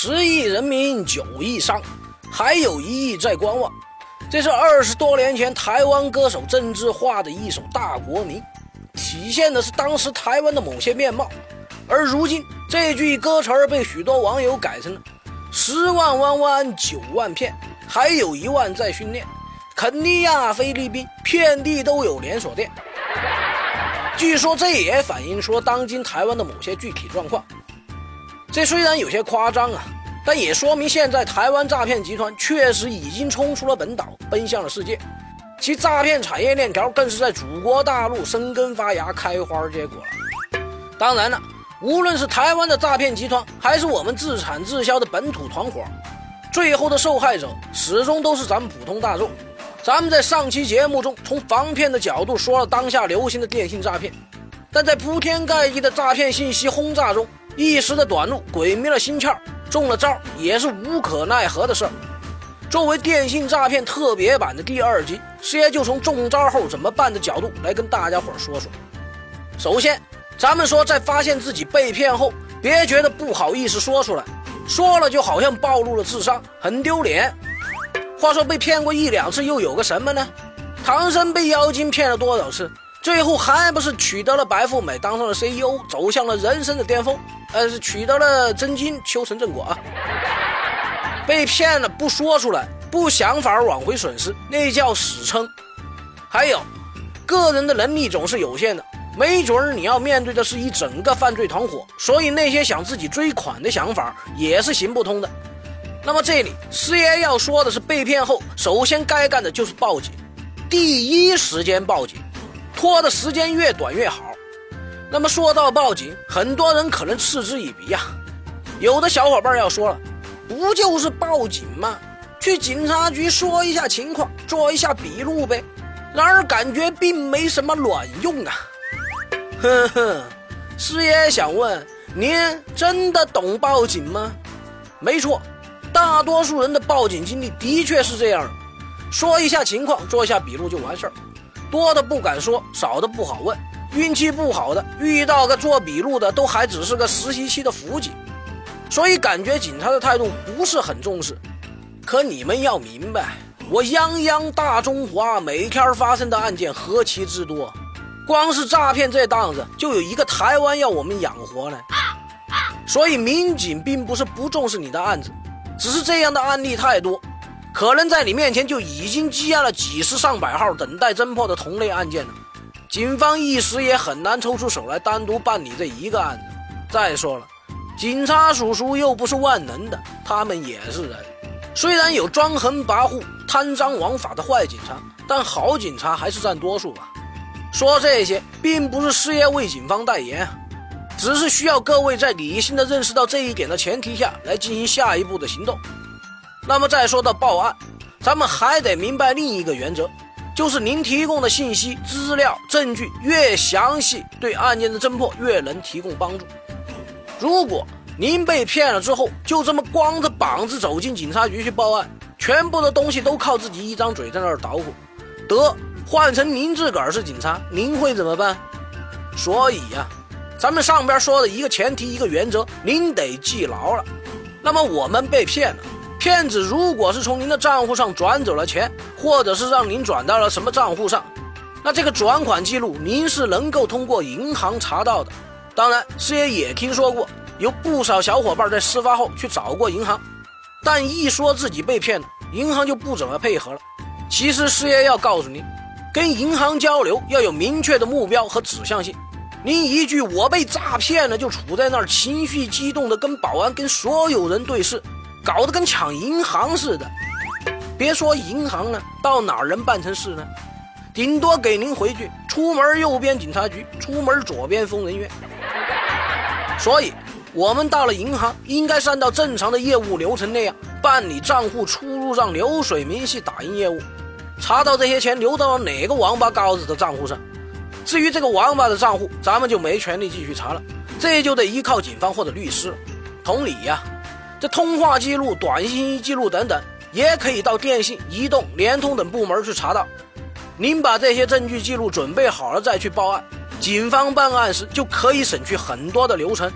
十亿人民九亿伤，还有一亿在观望。这是二十多年前台湾歌手郑智化的一首大国民，体现的是当时台湾的某些面貌。而如今这句歌词儿被许多网友改成了“十万弯弯九万片，还有一万在训练”。肯尼亚、菲律宾遍地都有连锁店。据说这也反映出当今台湾的某些具体状况。这虽然有些夸张啊，但也说明现在台湾诈骗集团确实已经冲出了本岛，奔向了世界，其诈骗产业链条更是在祖国大陆生根发芽、开花结果了。当然了，无论是台湾的诈骗集团，还是我们自产自销的本土团伙，最后的受害者始终都是咱们普通大众。咱们在上期节目中从防骗的角度说了当下流行的电信诈骗，但在铺天盖地的诈骗信息轰炸中。一时的短路，鬼迷了心窍，中了招也是无可奈何的事儿。作为电信诈骗特别版的第二集，师爷就从中招后怎么办的角度来跟大家伙说说。首先，咱们说在发现自己被骗后，别觉得不好意思说出来，说了就好像暴露了智商，很丢脸。话说被骗过一两次又有个什么呢？唐僧被妖精骗了多少次？最后还不是取得了白富美，当上了 CEO，走向了人生的巅峰。呃，是取得了真经，修成正果啊。被骗了不说出来，不想法挽回损失，那叫死撑。还有，个人的能力总是有限的，没准儿你要面对的是一整个犯罪团伙，所以那些想自己追款的想法也是行不通的。那么这里师爷要说的是，被骗后首先该干的就是报警，第一时间报警。拖的时间越短越好。那么说到报警，很多人可能嗤之以鼻呀。有的小伙伴要说了，不就是报警吗？去警察局说一下情况，做一下笔录呗。然而感觉并没什么卵用啊。哼哼，师爷想问您，真的懂报警吗？没错，大多数人的报警经历的确是这样，说一下情况，做一下笔录就完事儿。多的不敢说，少的不好问。运气不好的，遇到个做笔录的，都还只是个实习期的辅警，所以感觉警察的态度不是很重视。可你们要明白，我泱泱大中华，每天发生的案件何其之多，光是诈骗这档子，就有一个台湾要我们养活呢。所以民警并不是不重视你的案子，只是这样的案例太多。可能在你面前就已经积压了几十上百号等待侦破的同类案件了，警方一时也很难抽出手来单独办理这一个案子。再说了，警察叔叔又不是万能的，他们也是人。虽然有专横跋扈、贪赃枉法的坏警察，但好警察还是占多数吧。说这些并不是事业为警方代言，只是需要各位在理性的认识到这一点的前提下来进行下一步的行动。那么再说到报案，咱们还得明白另一个原则，就是您提供的信息、资料、证据越详细，对案件的侦破越能提供帮助。如果您被骗了之后，就这么光着膀子走进警察局去报案，全部的东西都靠自己一张嘴在那儿捣鼓，得换成您自个儿是警察，您会怎么办？所以呀，咱们上边说的一个前提、一个原则，您得记牢了。那么我们被骗了。骗子如果是从您的账户上转走了钱，或者是让您转到了什么账户上，那这个转款记录您是能够通过银行查到的。当然，师爷也听说过有不少小伙伴在事发后去找过银行，但一说自己被骗了，银行就不怎么配合了。其实师爷要告诉您，跟银行交流要有明确的目标和指向性。您一句“我被诈骗了”，就处在那儿情绪激动的跟保安、跟所有人对视。搞得跟抢银行似的，别说银行了，到哪儿能办成事呢？顶多给您回句：出门右边警察局，出门左边疯人院。所以，我们到了银行，应该是按照正常的业务流程那样办理账户出入账流水明细打印业务，查到这些钱流到了哪个王八羔子的账户上。至于这个王八的账户，咱们就没权利继续查了，这就得依靠警方或者律师。同理呀。这通话记录、短信记录等等，也可以到电信、移动、联通等部门去查到。您把这些证据记录准备好了再去报案，警方办案时就可以省去很多的流程。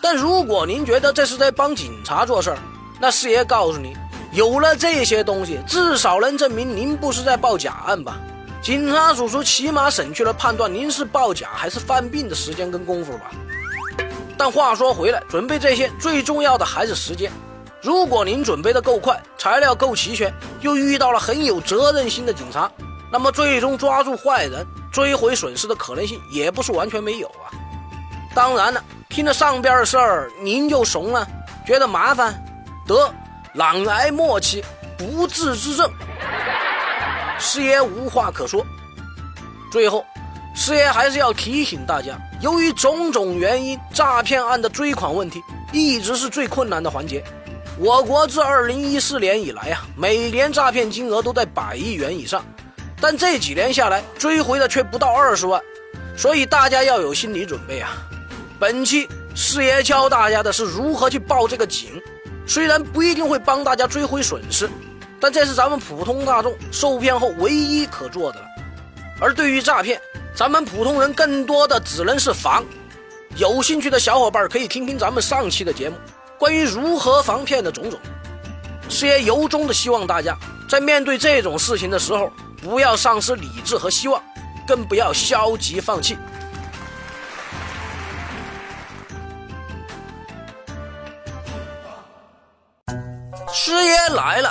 但如果您觉得这是在帮警察做事儿，那师爷告诉你，有了这些东西，至少能证明您不是在报假案吧？警察叔叔起码省去了判断您是报假还是犯病的时间跟功夫吧。但话说回来，准备这些最重要的还是时间。如果您准备的够快，材料够齐全，又遇到了很有责任心的警察，那么最终抓住坏人、追回损失的可能性也不是完全没有啊。当然了，听了上边的事儿，您就怂了，觉得麻烦，得懒癌末期，不治之症，师爷无话可说。最后。师爷还是要提醒大家，由于种种原因，诈骗案的追款问题一直是最困难的环节。我国自2014年以来啊，每年诈骗金额都在百亿元以上，但这几年下来，追回的却不到二十万，所以大家要有心理准备啊。本期师爷教大家的是如何去报这个警，虽然不一定会帮大家追回损失，但这是咱们普通大众受骗后唯一可做的了。而对于诈骗，咱们普通人更多的只能是防，有兴趣的小伙伴可以听听咱们上期的节目，关于如何防骗的种种。师爷由衷的希望大家在面对这种事情的时候，不要丧失理智和希望，更不要消极放弃。师爷来了。